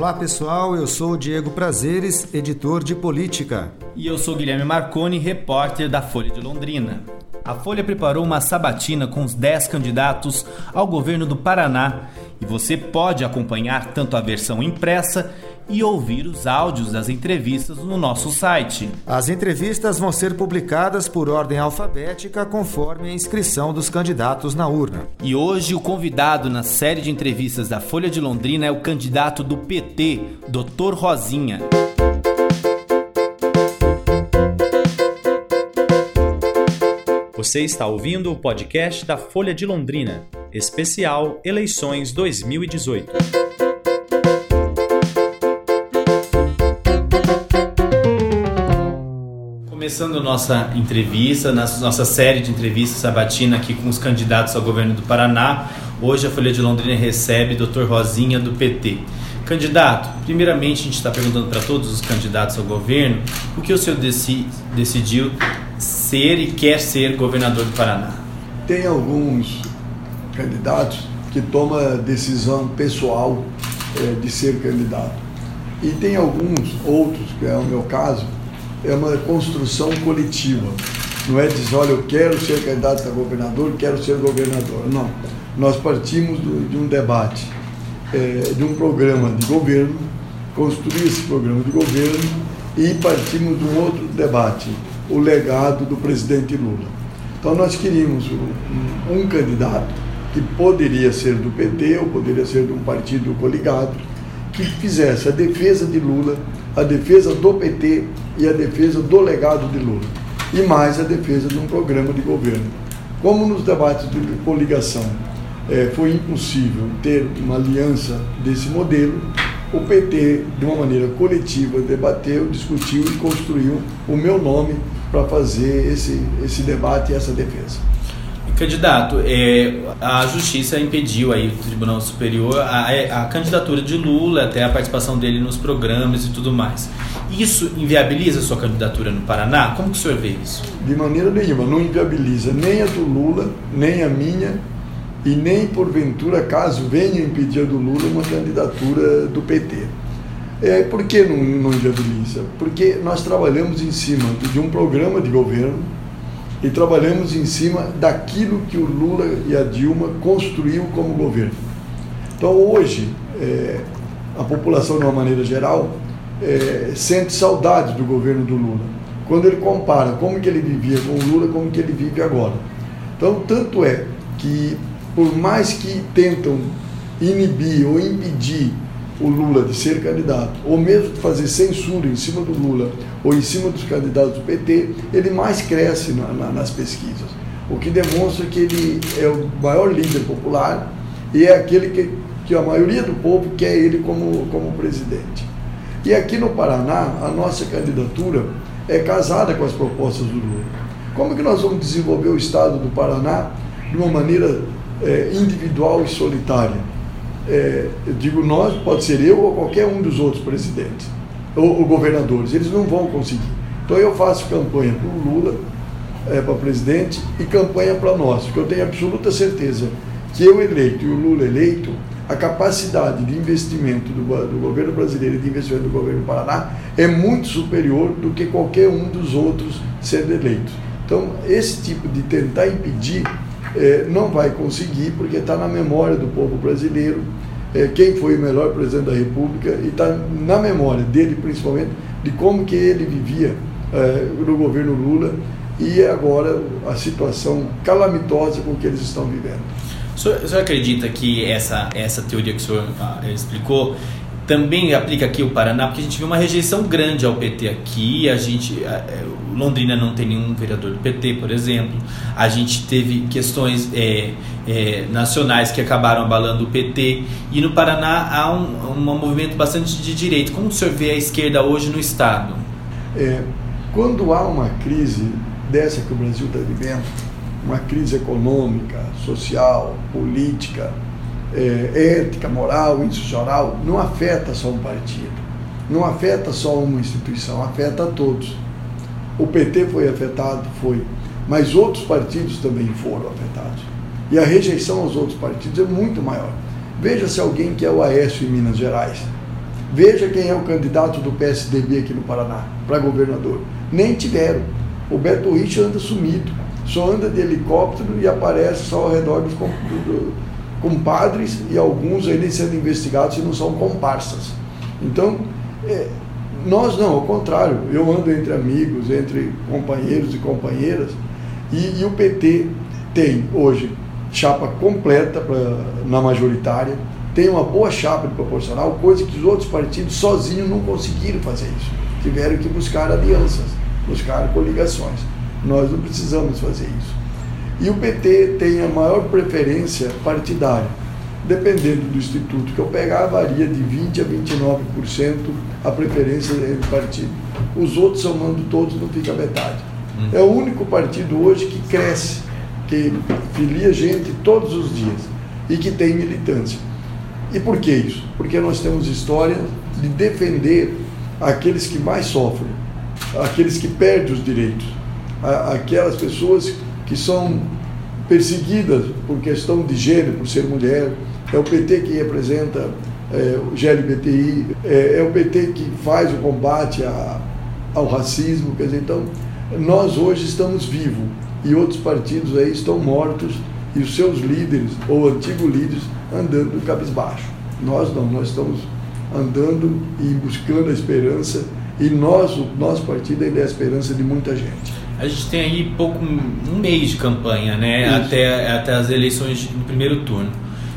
Olá pessoal, eu sou Diego Prazeres, editor de política. E eu sou Guilherme Marconi, repórter da Folha de Londrina. A Folha preparou uma sabatina com os 10 candidatos ao governo do Paraná e você pode acompanhar tanto a versão impressa e ouvir os áudios das entrevistas no nosso site. As entrevistas vão ser publicadas por ordem alfabética conforme a inscrição dos candidatos na urna. E hoje o convidado na série de entrevistas da Folha de Londrina é o candidato do PT, Dr. Rosinha. Você está ouvindo o podcast da Folha de Londrina, especial Eleições 2018. Começando nossa entrevista, nossa série de entrevistas sabatina aqui com os candidatos ao governo do Paraná. Hoje a Folha de Londrina recebe o Dr. Rosinha do PT. Candidato, primeiramente a gente está perguntando para todos os candidatos ao governo por que o senhor decidiu ser e quer ser governador do Paraná? Tem alguns candidatos que tomam decisão pessoal é, de ser candidato. E tem alguns outros, que é o meu caso, é uma construção coletiva. Não é dizer, olha, eu quero ser candidato a governador, quero ser governador. Não. Nós partimos do, de um debate, é, de um programa de governo, construir esse programa de governo e partimos de um outro debate, o legado do presidente Lula. Então nós queríamos um, um candidato que poderia ser do PT ou poderia ser de um partido coligado, que fizesse a defesa de Lula, a defesa do PT e a defesa do legado de Lula, e mais a defesa de um programa de governo. Como nos debates de coligação é, foi impossível ter uma aliança desse modelo, o PT, de uma maneira coletiva, debateu, discutiu e construiu o meu nome para fazer esse, esse debate e essa defesa. Candidato, é, a justiça impediu aí, o Tribunal Superior, a, a, candidatura de Lula, até a participação dele nos programas e tudo mais. Isso inviabiliza a sua candidatura no Paraná? Como que o senhor vê isso? De maneira nenhuma, não inviabiliza nem a do Lula, nem a minha, e nem porventura, caso venha impedir a do Lula, uma candidatura do PT. É, por que não, não inviabiliza? Porque nós trabalhamos em cima de um programa de governo e trabalhamos em cima daquilo que o Lula e a Dilma construiu como governo. Então hoje é, a população de uma maneira geral é, sente saudade do governo do Lula quando ele compara como que ele vivia com o Lula como que ele vive agora. Então tanto é que por mais que tentam inibir ou impedir o Lula de ser candidato, ou mesmo de fazer censura em cima do Lula ou em cima dos candidatos do PT, ele mais cresce na, na, nas pesquisas. O que demonstra que ele é o maior líder popular e é aquele que, que a maioria do povo quer ele como, como presidente. E aqui no Paraná, a nossa candidatura é casada com as propostas do Lula. Como que nós vamos desenvolver o Estado do Paraná de uma maneira é, individual e solitária? É, eu digo nós, pode ser eu ou qualquer um dos outros presidentes ou, ou governadores, eles não vão conseguir. Então eu faço campanha para o Lula, é, para presidente, e campanha para nós, porque eu tenho absoluta certeza que eu eleito e o Lula eleito, a capacidade de investimento do, do governo brasileiro e de investimento do governo do Paraná é muito superior do que qualquer um dos outros sendo eleitos. Então, esse tipo de tentar impedir é, não vai conseguir, porque está na memória do povo brasileiro é, quem foi o melhor presidente da República e está na memória dele, principalmente, de como que ele vivia é, no governo Lula e agora a situação calamitosa com que eles estão vivendo. O senhor, o senhor acredita que essa, essa teoria que o senhor ah, explicou também aplica aqui o Paraná, porque a gente viu uma rejeição grande ao PT aqui. A gente, a, é, Londrina não tem nenhum vereador do PT, por exemplo. A gente teve questões é, é, nacionais que acabaram abalando o PT. E no Paraná há um, um movimento bastante de direito. Como o senhor vê a esquerda hoje no Estado? É, quando há uma crise dessa que o Brasil está vivendo, uma crise econômica, social, política, é, ética, moral, institucional, não afeta só um partido, não afeta só uma instituição, afeta a todos. O PT foi afetado, foi, mas outros partidos também foram afetados. E a rejeição aos outros partidos é muito maior. Veja se alguém que é o Aécio em Minas Gerais. Veja quem é o candidato do PSDB aqui no Paraná, para governador. Nem tiveram. O Beto Rich anda sumido, só anda de helicóptero e aparece só ao redor dos compadres e alguns nem sendo investigados se não são comparsas. Então, é, nós não, ao contrário, eu ando entre amigos, entre companheiros e companheiras, e, e o PT tem hoje chapa completa pra, na majoritária, tem uma boa chapa de proporcional, coisa que os outros partidos sozinhos não conseguiram fazer isso. Tiveram que buscar alianças, buscar coligações. Nós não precisamos fazer isso. E o PT tem a maior preferência partidária. Dependendo do instituto que eu pegar, varia de 20% a 29% a preferência entre partido. Os outros, somando todos, não fica metade. Hum. É o único partido hoje que cresce, que filia gente todos os dias e que tem militância. E por que isso? Porque nós temos história de defender aqueles que mais sofrem, aqueles que perdem os direitos, aquelas pessoas que são perseguidas por questão de gênero, por ser mulher. É o PT que representa é, o GLBTI, é, é, o PT que faz o combate a, ao racismo. Quer dizer, então, nós hoje estamos vivos e outros partidos aí estão mortos e os seus líderes ou antigos líderes andando cabisbaixo. Nós não, nós estamos andando e buscando a esperança e nós, o nosso partido ainda é a esperança de muita gente. A gente tem aí pouco um mês de campanha, né? Até, até as eleições no primeiro turno.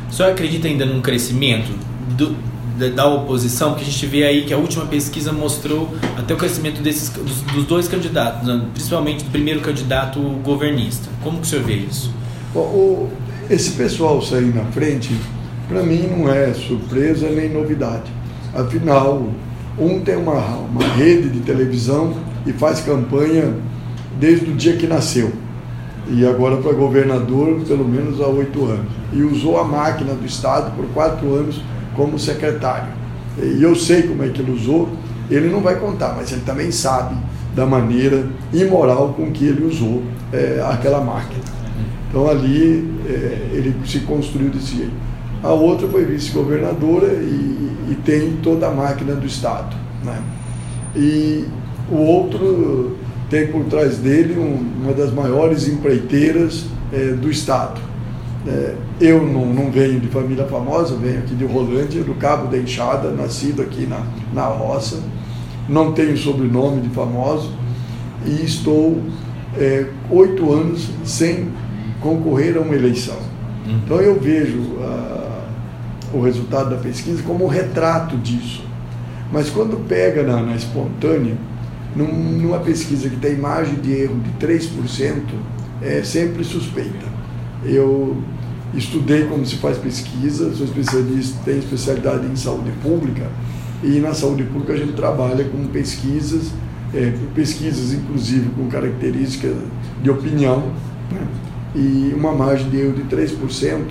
O senhor acredita ainda num crescimento do, da, da, oposição? Porque a gente vê aí que a última pesquisa mostrou até o crescimento desses, dos, dos dois candidatos, né? principalmente do primeiro candidato governista. Como que o senhor vê isso? O, o, esse pessoal sair na frente, para mim não é surpresa nem novidade. Afinal, um tem uma, uma rede de televisão e faz campanha desde o dia que nasceu. E agora para governador, pelo menos há oito anos. E usou a máquina do Estado por quatro anos como secretário. E eu sei como é que ele usou, ele não vai contar, mas ele também sabe da maneira imoral com que ele usou é, aquela máquina. Então ali é, ele se construiu desse jeito. A outra foi vice-governadora e, e, tem toda a máquina do Estado. Né? E o outro tem por trás dele um, uma das maiores empreiteiras é, do Estado. É, eu não, não, venho de família famosa, venho aqui de Rolândia, do Cabo da Enxada, nascido aqui na, na roça, não tenho sobrenome de famoso e estou é, oito anos sem concorrer a uma eleição. Uhum. Então eu vejo uh, o resultado da pesquisa como um retrato disso. Mas quando pega na, na espontânea, num, numa pesquisa que tem margem de erro de 3%, é sempre suspeita. Eu estudei como se faz pesquisa, sou especialista, tenho especialidade em saúde pública, e na saúde pública a gente trabalha com pesquisas, é, pesquisas inclusive com características de opinião, né? e uma margem de erro de 3%,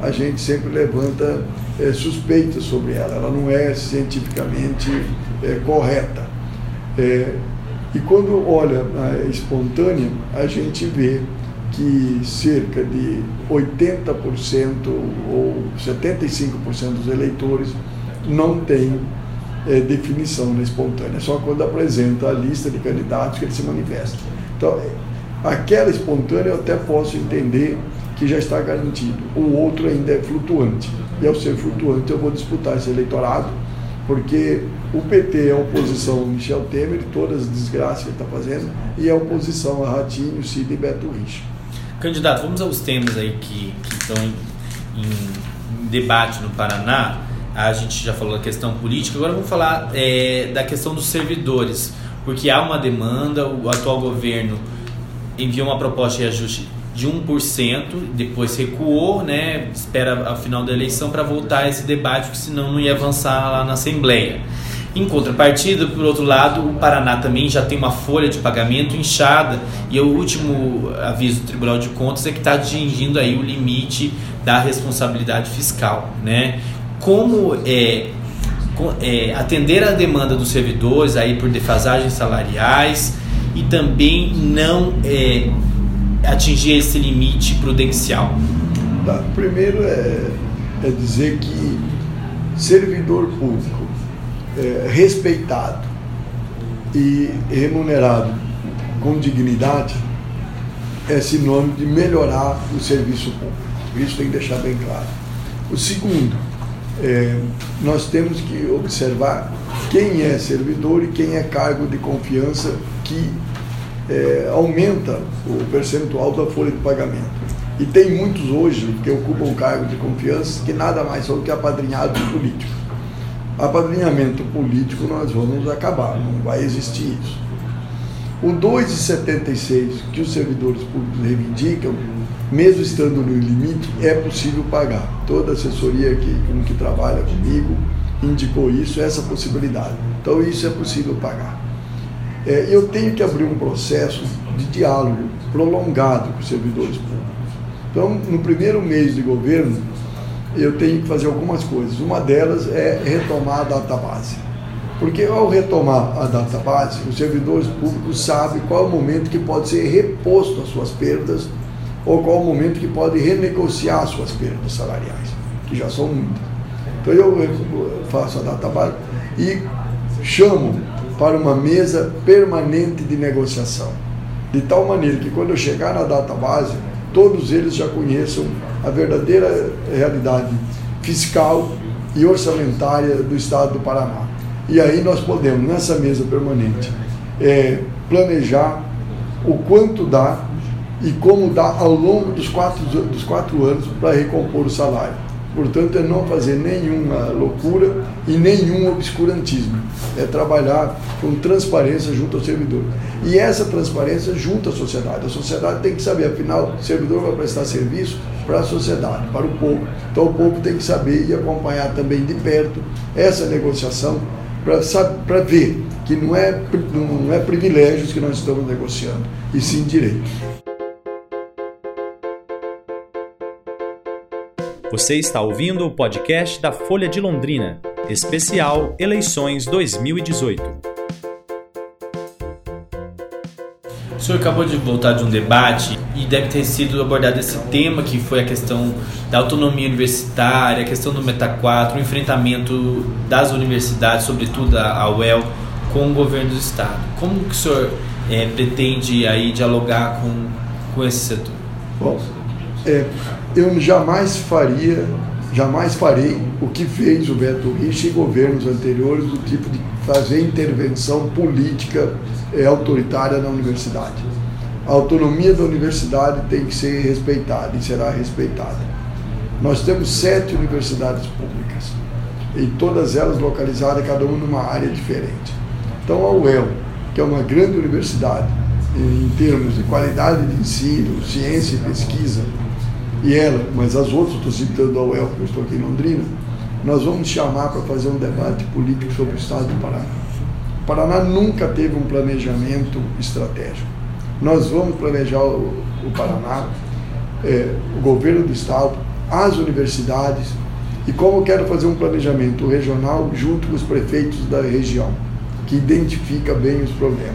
a gente sempre levanta é, suspeitas sobre ela, ela não é cientificamente é, correta. É, e quando olha a espontânea, a gente vê que cerca de 80% ou 75% dos eleitores não tem é, definição na espontânea, só quando apresenta a lista de candidatos que ele se manifesta. Então, aquela espontânea eu até posso entender que já está garantido, o outro ainda é flutuante. E ao ser flutuante, eu vou disputar esse eleitorado porque o PT é oposição ao Michel Temer todas as desgraças que ele está fazendo, e é oposição a Ratinho, Cid e Beto Richa. Candidato, vamos aos temas aí que, que estão em, em, debate no Paraná. A gente já falou da questão política, agora vamos falar é, da questão dos servidores, porque há uma demanda, o atual governo enviou uma proposta de ajuste de 1%, depois recuou, né, espera a final da eleição para voltar a esse debate, porque senão não ia avançar lá na Assembleia. Em contrapartida, por outro lado, o Paraná também já tem uma folha de pagamento inchada e o último aviso do Tribunal de Contas é que está atingindo aí o limite da responsabilidade fiscal, né? Como é, é, atender a demanda dos servidores aí por defasagens salariais e também não é, atingir esse limite prudencial? Tá. Primeiro é, é dizer que servidor público é, respeitado e remunerado com dignidade é sinônimo de melhorar o serviço público. Isso tem que deixar bem claro. O segundo, é, nós temos que observar quem é servidor e quem é cargo de confiança que é, aumenta o percentual da folha de pagamento. E tem muitos hoje que ocupam cargo de confiança que nada mais são do que apadrinhados políticos. Apadrinhamento político nós vamos acabar, não vai existir isso. O 2,76 que os servidores públicos reivindicam, mesmo estando no limite, é possível pagar. Toda assessoria que, que trabalha comigo indicou isso, essa possibilidade. Então isso é possível pagar. É, eu tenho que abrir um processo de diálogo prolongado com os servidores públicos. Então, no primeiro mês de governo, eu tenho que fazer algumas coisas. Uma delas é retomar a database. Porque ao retomar a database, os servidores públicos sabem qual é o momento que pode ser reposto as suas perdas ou qual é o momento que pode renegociar as suas perdas salariais, que já são muitas. Então eu faço a database e chamo para uma mesa permanente de negociação. De tal maneira que quando eu chegar na database, todos eles já conheçam a verdadeira realidade fiscal e orçamentária do Estado do Paraná. E aí nós podemos, nessa mesa permanente, é, planejar o quanto dá e como dá ao longo dos quatro, dos quatro anos para recompor o salário. Portanto, é não fazer nenhuma loucura e nenhum obscurantismo. É trabalhar com transparência junto ao servidor. E essa transparência junto à sociedade. A sociedade tem que saber, afinal, o servidor vai prestar serviço para a sociedade, para o povo. Então, o povo tem que saber e acompanhar também de perto essa negociação para ver que não é, não é privilégios que nós estamos negociando, e sim direitos. Você está ouvindo o podcast da Folha de Londrina, especial Eleições 2018. O senhor acabou de voltar de um debate e deve ter sido abordado esse tema que foi a questão da autonomia universitária, a questão do Meta 4, o enfrentamento das universidades, sobretudo a UEL, com o governo do estado. Como que o senhor é, pretende aí dialogar com, com esse setor? Bom, é, eu jamais faria, jamais farei o que fez o Beto Rich e governos anteriores, do tipo de fazer intervenção política é, autoritária na universidade. A autonomia da universidade tem que ser respeitada e será respeitada. Nós temos sete universidades públicas, e todas elas localizadas, cada uma numa área diferente. Então, a UEL, que é uma grande universidade em termos de qualidade de ensino, ciência e pesquisa, e ela, mas as outras, estou citando a UEL, porque eu estou aqui em Londrina, nós vamos chamar para fazer um debate político sobre o Estado do Paraná. O Paraná nunca teve um planejamento estratégico. Nós vamos planejar o, o Paraná, é, o governo do Estado, as universidades, e como eu quero fazer um planejamento regional junto com os prefeitos da região, que identifica bem os problemas.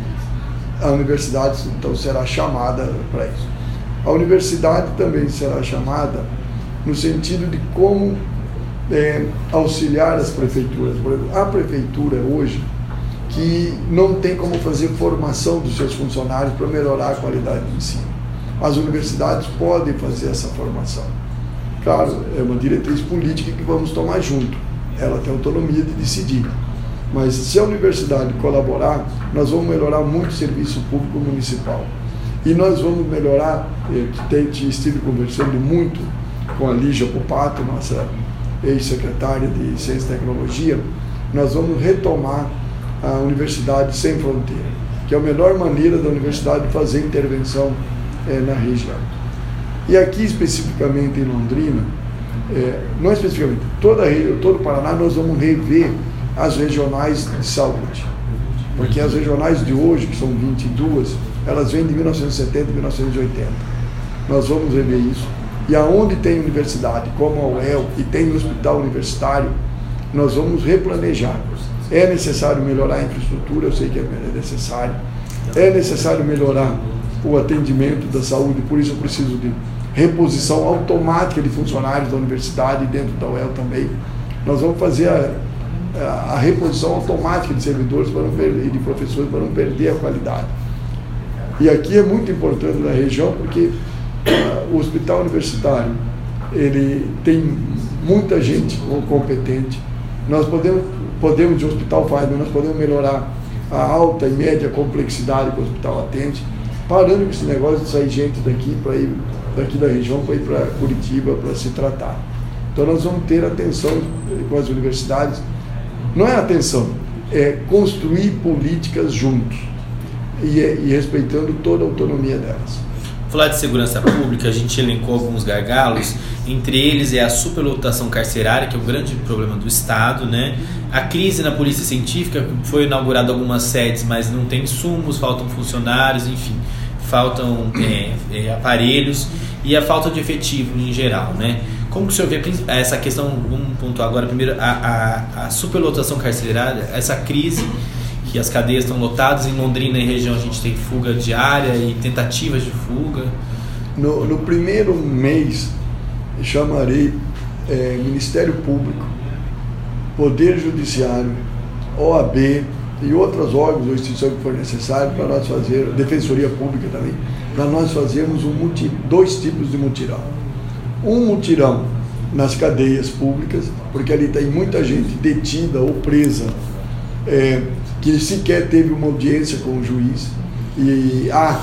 A universidade, então, será chamada para isso. A universidade também será chamada no sentido de como é, auxiliar as prefeituras. Por exemplo, a prefeitura hoje que não tem como fazer formação dos seus funcionários para melhorar a qualidade do ensino. As universidades podem fazer essa formação. Claro, é uma diretriz política que vamos tomar junto. Ela tem autonomia de decidir. Mas se a universidade colaborar, nós vamos melhorar muito o serviço público municipal. E nós vamos melhorar, eu estive conversando muito com a Lígia Pupato, nossa ex-secretária de Ciência e Tecnologia, nós vamos retomar a Universidade Sem Fronteira, que é a melhor maneira da universidade fazer intervenção é, na região. E aqui especificamente em Londrina, é, não especificamente, toda todo o Paraná, nós vamos rever as regionais de saúde. Porque as regionais de hoje, que são 22, elas vêm de 1970 e 1980. Nós vamos rever isso. E aonde tem universidade, como a UEL, e tem hospital universitário, nós vamos replanejar. É necessário melhorar a infraestrutura, eu sei que é necessário. É necessário melhorar o atendimento da saúde, por isso eu preciso de reposição automática de funcionários da universidade e dentro da UEL também. Nós vamos fazer a, a reposição automática de servidores para não perder, e de professores para não perder a qualidade. E aqui é muito importante na região porque uh, o hospital universitário ele tem muita gente competente. Nós podemos, podemos de hospital faz, nós podemos melhorar a alta e média complexidade que o hospital atende, parando com esse negócio de sair gente daqui para ir daqui da região para ir para Curitiba para se tratar. Então nós vamos ter atenção com as universidades. Não é atenção, é construir políticas juntos e, e respeitando toda a autonomia delas. Falar de segurança pública, a gente elencou alguns gargalos, entre eles é a superlotação carcerária, que é o grande problema do Estado, né? A crise na polícia científica, foi inaugurado algumas sedes, mas não tem insumos, faltam funcionários, enfim, faltam é, é, aparelhos e a falta de efetivo em geral, né? Como que o senhor vê essa questão, vamos pontuar agora primeiro, a, a, a superlotação carcerária, essa crise que as cadeias estão lotadas, em Londrina e região a gente tem fuga diária e tentativas de fuga? No, no primeiro mês, chamarei é, Ministério Público, Poder Judiciário, OAB e outros órgãos ou instituições que for necessário para nós fazer, Defensoria Pública também, para nós fazermos um dois tipos de mutirão. Um mutirão nas cadeias públicas, porque ali tem muita gente detida ou presa é, que sequer teve uma audiência com o juiz. E há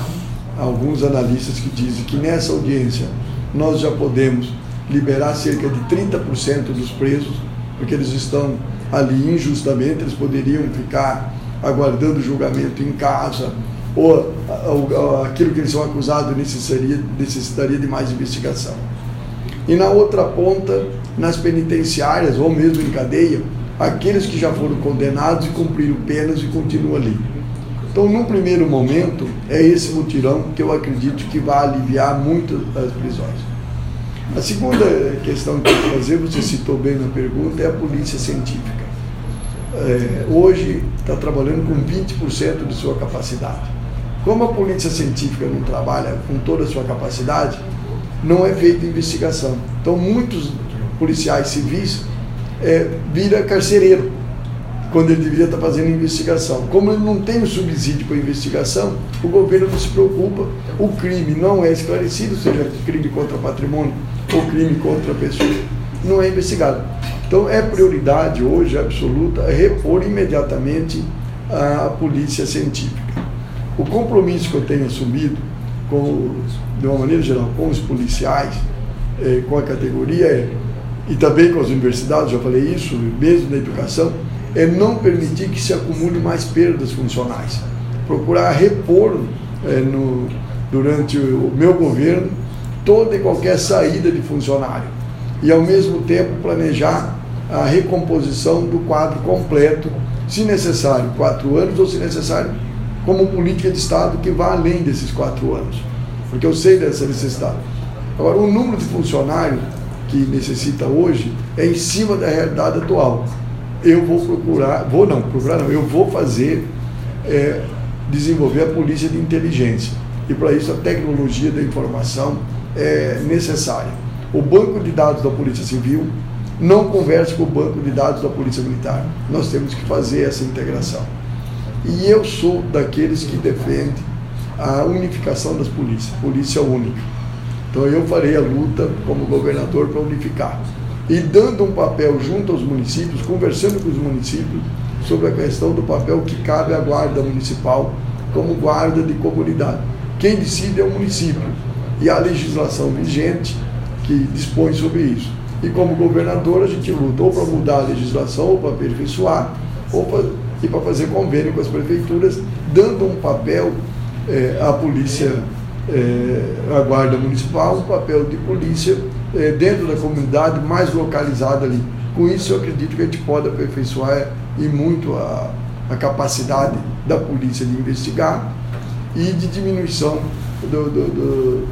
alguns analistas que dizem que nessa audiência nós já podemos liberar cerca de 30% dos presos, porque eles estão ali injustamente, eles poderiam ficar aguardando julgamento em casa, ou, ou, aquilo que eles são acusados necessitaria, necessitaria de mais investigação. E na outra ponta, nas penitenciárias ou mesmo em cadeia, aqueles que já foram condenados e cumpriram penas e continuam ali. Então, num primeiro momento, é esse mutirão que eu acredito que vai aliviar muito as prisões. A segunda questão que eu quero fazer, você citou bem na pergunta, é a polícia científica. É, hoje está trabalhando com 20% de sua capacidade. Como a polícia científica não trabalha com toda a sua capacidade, não é feita investigação. Então, muitos policiais civis é, vira carcereiro, quando ele deveria estar fazendo investigação. Como ele não tem o subsídio para investigação, o governo não se preocupa, o crime não é esclarecido, seja crime contra patrimônio ou crime contra a pessoa, não é investigado. Então é prioridade hoje absoluta repor imediatamente a polícia científica. O compromisso que eu tenho assumido, com, de uma maneira geral, com os policiais, eh, com a categoria é e também com as universidades, já falei isso, mesmo na educação, é não permitir que se acumule mais perdas funcionais. Procurar repor é, no, durante o meu governo toda e qualquer saída de funcionário. E ao mesmo tempo planejar a recomposição do quadro completo, se necessário, quatro anos, ou se necessário, como política de Estado que vá além desses quatro anos. Porque eu sei dessa necessidade. Agora, o número de funcionários que necessita hoje é em cima da realidade atual. Eu vou procurar, vou não, procurar não, eu vou fazer, é, desenvolver a polícia de inteligência. E para isso a tecnologia da informação é necessária. O banco de dados da Polícia Civil não conversa com o banco de dados da Polícia Militar. Nós temos que fazer essa integração. E eu sou daqueles que defendem a unificação das polícias, polícia única. Então eu farei a luta como governador para unificar. E dando um papel junto aos municípios, conversando com os municípios sobre a questão do papel que cabe à guarda municipal como guarda de comunidade. Quem decide é o município. E a legislação vigente que dispõe sobre isso. E como governador a gente luta ou para mudar a legislação, ou para aperfeiçoar, ou para, e para fazer convênio com as prefeituras, dando um papel eh, à polícia é, a Guarda Municipal, um papel de polícia é, dentro da comunidade, mais localizada ali. Com isso, eu acredito que a gente pode aperfeiçoar e muito a, a capacidade da polícia de investigar e de diminuição do, do, do,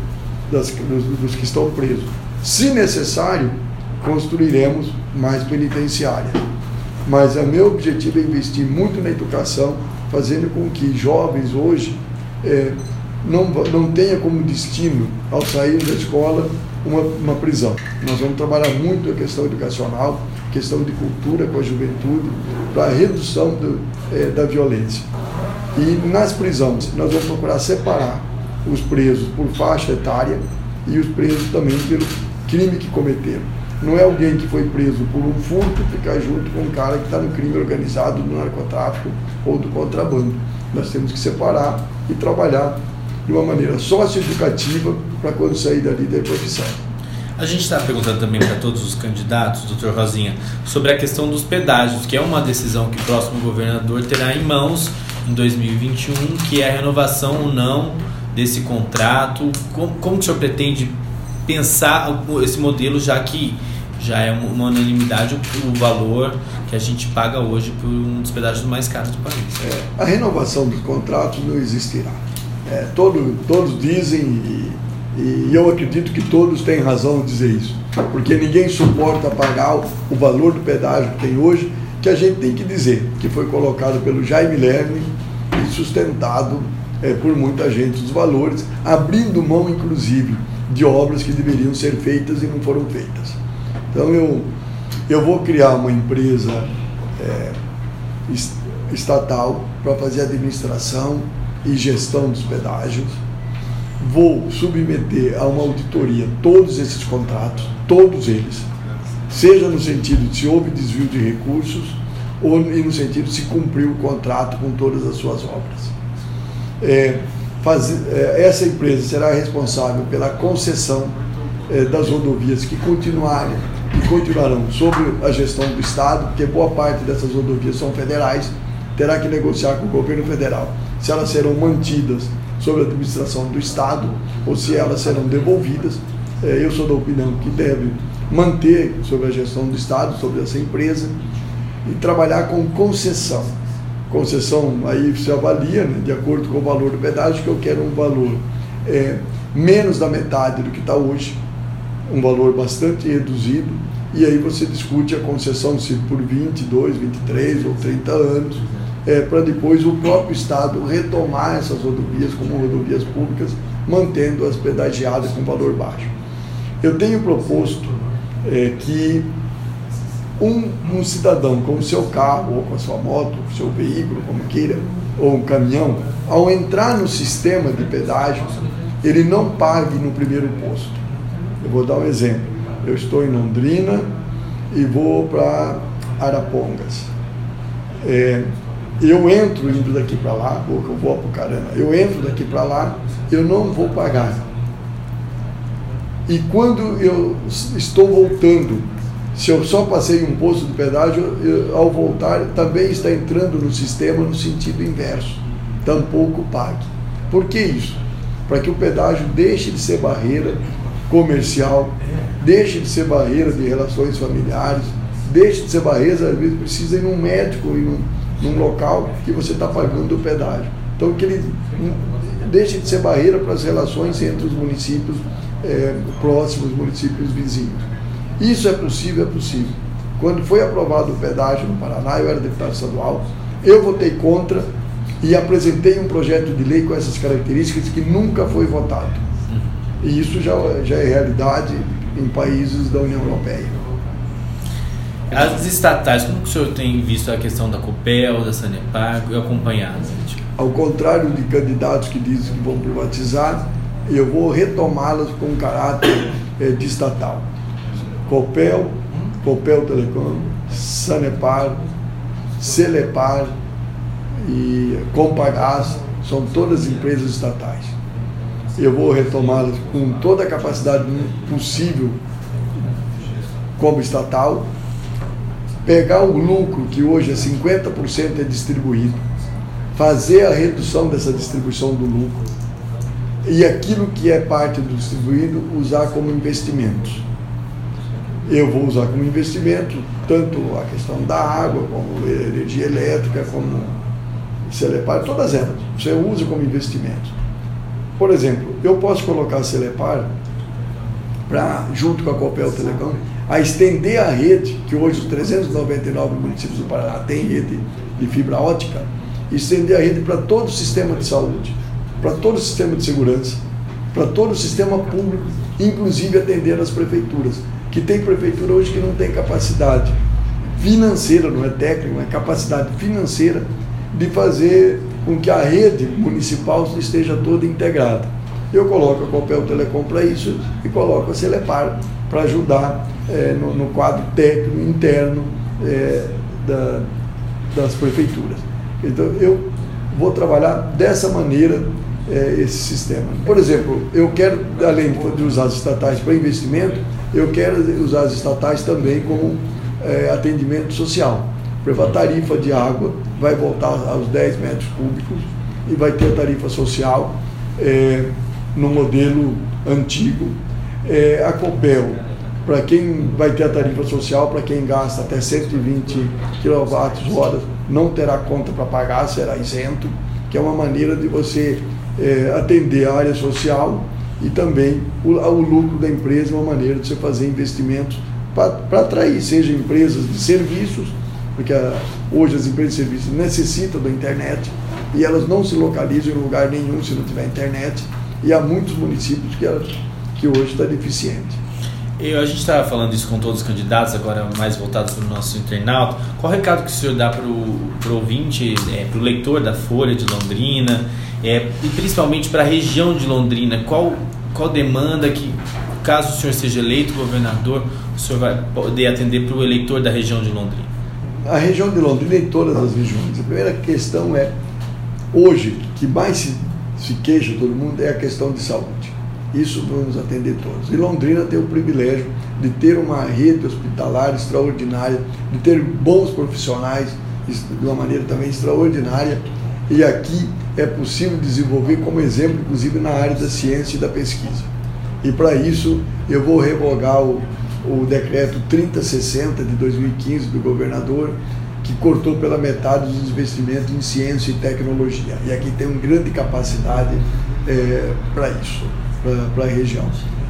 das, dos, dos que estão presos. Se necessário, construiremos mais penitenciária. Mas o meu objetivo é investir muito na educação, fazendo com que jovens hoje é, não, não tenha como destino, ao sair da escola, uma, uma prisão. Nós vamos trabalhar muito a questão educacional, questão de cultura com a juventude, para a redução do, é, da violência. E nas prisões, nós vamos procurar separar os presos por faixa etária e os presos também pelo crime que cometeram. Não é alguém que foi preso por um furto ficar junto com um cara que está no crime organizado, do narcotráfico ou do contrabando. Nós temos que separar e trabalhar de uma maneira socioeducativa para quando sair dali ter profissão. A gente está perguntando também para todos os candidatos, doutor Rosinha, sobre a questão dos pedágios, que é uma decisão que o próximo governador terá em mãos em 2021, que é a renovação ou não desse contrato. Como, como o senhor pretende pensar esse modelo, já que já é uma unanimidade o, o valor que a gente paga hoje por um dos pedágios mais caros do país? É, a renovação dos contratos não existirá. É, todo, todos dizem, e, e, eu acredito que todos têm razão de dizer isso, porque ninguém suporta pagar o, o valor do pedágio que tem hoje, que a gente tem que dizer que foi colocado pelo Jaime Lerner e sustentado é, por muita gente os valores, abrindo mão, inclusive, de obras que deveriam ser feitas e não foram feitas. Então eu, eu vou criar uma empresa é, estatal para fazer administração e gestão dos pedágios. Vou submeter a uma auditoria todos esses contratos, todos eles, seja no sentido de se houve desvio de recursos ou no sentido de se cumpriu o contrato com todas as suas obras. É, faz, é, essa empresa será responsável pela concessão é, das rodovias que continuarem e continuarão sob a gestão do Estado, porque boa parte dessas rodovias são federais, terá que negociar com o governo federal se elas serão mantidas sob a administração do Estado ou se elas serão devolvidas. É, eu sou da opinião que deve manter sob a gestão do Estado, sobre essa empresa, e trabalhar com concessão. Concessão aí se avalia né, de acordo com o valor do pedágio, que eu quero um valor é, menos da metade do que está hoje, um valor bastante reduzido, e aí você discute a concessão se por 22, 23 ou 30 anos é, para depois o próprio Estado retomar essas rodovias como rodovias públicas, mantendo as pedagiadas com valor baixo. Eu tenho proposto é, que um, um, cidadão com o seu carro, ou com a sua moto, o seu veículo, como queira, ou um caminhão, ao entrar no sistema de pedágio, ele não pague no primeiro posto. Eu vou dar um exemplo. Eu estou em Londrina e vou para Arapongas. É, eu entro indo daqui para lá, ou eu vou para caramba, eu entro daqui para lá, eu não vou pagar. E quando eu estou voltando, se eu só passei um posto de pedágio, eu, ao voltar também está entrando no sistema no sentido inverso. Tampouco pague. Por que isso? Para que o pedágio deixe de ser barreira comercial, deixe de ser barreira de relações familiares, deixe de ser barreira, às vezes precisa ir num médico, ir num num local que você está pagando o pedágio. Então, que ele deixe de ser barreira para as relações entre os municípios é, próximos, municípios vizinhos. Isso é possível? É possível. Quando foi aprovado o pedágio no Paraná, eu era deputado estadual, eu votei contra e apresentei um projeto de lei com essas características que nunca foi votado. E isso já, já é realidade em países da União Europeia. As estatais, como o senhor tem visto a questão da Copel, da Sanepar e acompanhado? Ao contrário de candidatos que dizem que vão privatizar, eu vou retomá-las com caráter é, de estatal. Copel, Copel Telecom, Sanepar, Celepar e Compagás são todas empresas estatais. Eu vou retomá-las com toda a capacidade possível como estatal pegar o lucro, que hoje é 50% é distribuído, fazer a redução dessa distribuição do lucro e aquilo que é parte do distribuído usar como investimentos. Eu vou usar como investimento tanto a questão da água, como energia elétrica, como Celepar, todas elas. Você usa como investimento. Por exemplo, eu posso colocar a Celepar para, junto com a Copel Telecom, a estender a rede, que hoje os 399 municípios do Paraná têm rede de fibra ótica, estender a rede para todo o sistema de saúde. para todo o sistema de segurança, para todo o sistema público, inclusive atender as prefeituras. Que tem prefeitura hoje que não tem capacidade financeira, não é técnica, mas capacidade financeira de fazer com que a rede municipal esteja toda integrada. Eu coloco a Copel Telecom para isso e coloco a Celepar para ajudar é, no, no, quadro técnico interno é, da, das prefeituras. Então, eu vou trabalhar dessa maneira é, esse sistema. Por exemplo, eu quero, além de usar as estatais para investimento, eu quero usar as estatais também como é, atendimento social. A tarifa de água vai voltar aos 10 metros cúbicos e vai ter a tarifa social é, no modelo antigo. É, a Copel, para quem vai ter a tarifa social, para quem gasta até 120 kWh, não terá conta para pagar, será isento, que é uma maneira de você é, atender a área social e também o, o, lucro da empresa, uma maneira de você fazer investimentos para atrair, seja empresas de serviços, porque a, hoje as empresas de serviços necessitam da internet e elas não se localizam em lugar nenhum se não tiver internet, e há muitos municípios que, que hoje está deficiente. Eu, a gente estava falando isso com todos os candidatos, agora mais voltados para o nosso internauta. Qual o recado que o senhor dá para o ouvinte, é, para o leitor da Folha de Londrina, é, e principalmente para a região de Londrina? Qual, qual demanda que, caso o senhor seja eleito governador, o senhor vai poder atender para o eleitor da região de Londrina? A região de Londrina e todas as regiões. A primeira questão é, hoje, que mais se, se queixa todo mundo é a questão de saúde. Isso vamos atender todos. E Londrina tem o privilégio de ter uma rede hospitalar extraordinária, de ter bons profissionais de uma maneira também extraordinária. E aqui é possível desenvolver como exemplo, inclusive na área da ciência e da pesquisa. E para isso eu vou revogar o, o decreto 3060 de 2015 do governador, que cortou pela metade os investimentos em ciência e tecnologia. E aqui tem uma grande capacidade é, para isso para a região.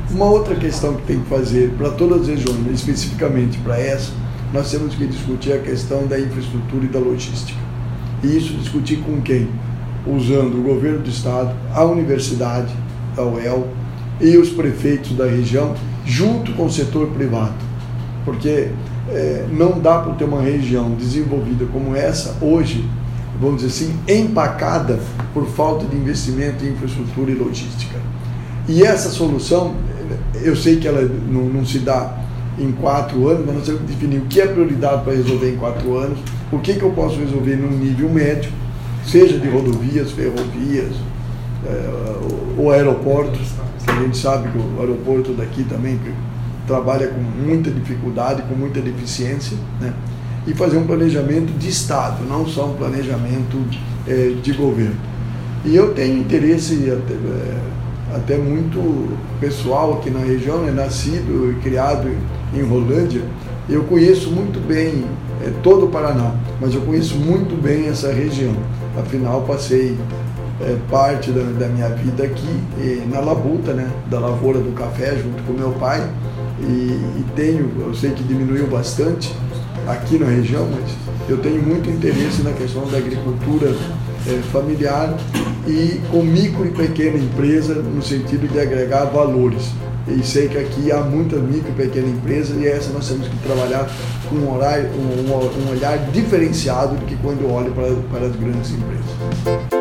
Uma outra questão que tem que fazer para todas as regiões, especificamente para essa, nós temos que discutir a questão da infraestrutura e da logística. E isso discutir com quem? Usando o governo do estado, a universidade, a UEL e os prefeitos da região, junto com o setor privado. Porque é, não dá para ter uma região desenvolvida como essa hoje, vamos dizer assim, empacada por falta de investimento em infraestrutura e logística. E essa solução, eu sei que ela não, não se dá em quatro anos, mas nós temos que definir o que é prioridade para resolver em quatro anos, o que, que eu posso resolver num nível médio, seja de rodovias, ferrovias, é, ou aeroportos, que a gente sabe que o aeroporto daqui também trabalha com muita dificuldade, com muita deficiência, né? e fazer um planejamento de Estado, não só um planejamento é, de governo. E eu tenho interesse é, até muito pessoal aqui na região, é nascido e criado em Rolândia. Eu conheço muito bem é, todo o Paraná, mas eu conheço muito bem essa região. Afinal, passei é, parte da, da, minha vida aqui na labuta, né, da lavoura do café, junto com meu pai. E, e tenho, eu sei que diminuiu bastante aqui na região, mas eu tenho muito interesse na questão da agricultura é, familiar e com micro e pequena empresa no sentido de agregar valores. E sei que aqui há muitas micro e pequena empresas e essa nós temos que trabalhar com um, horário, um, um olhar diferenciado do que quando olho para, para as grandes empresas.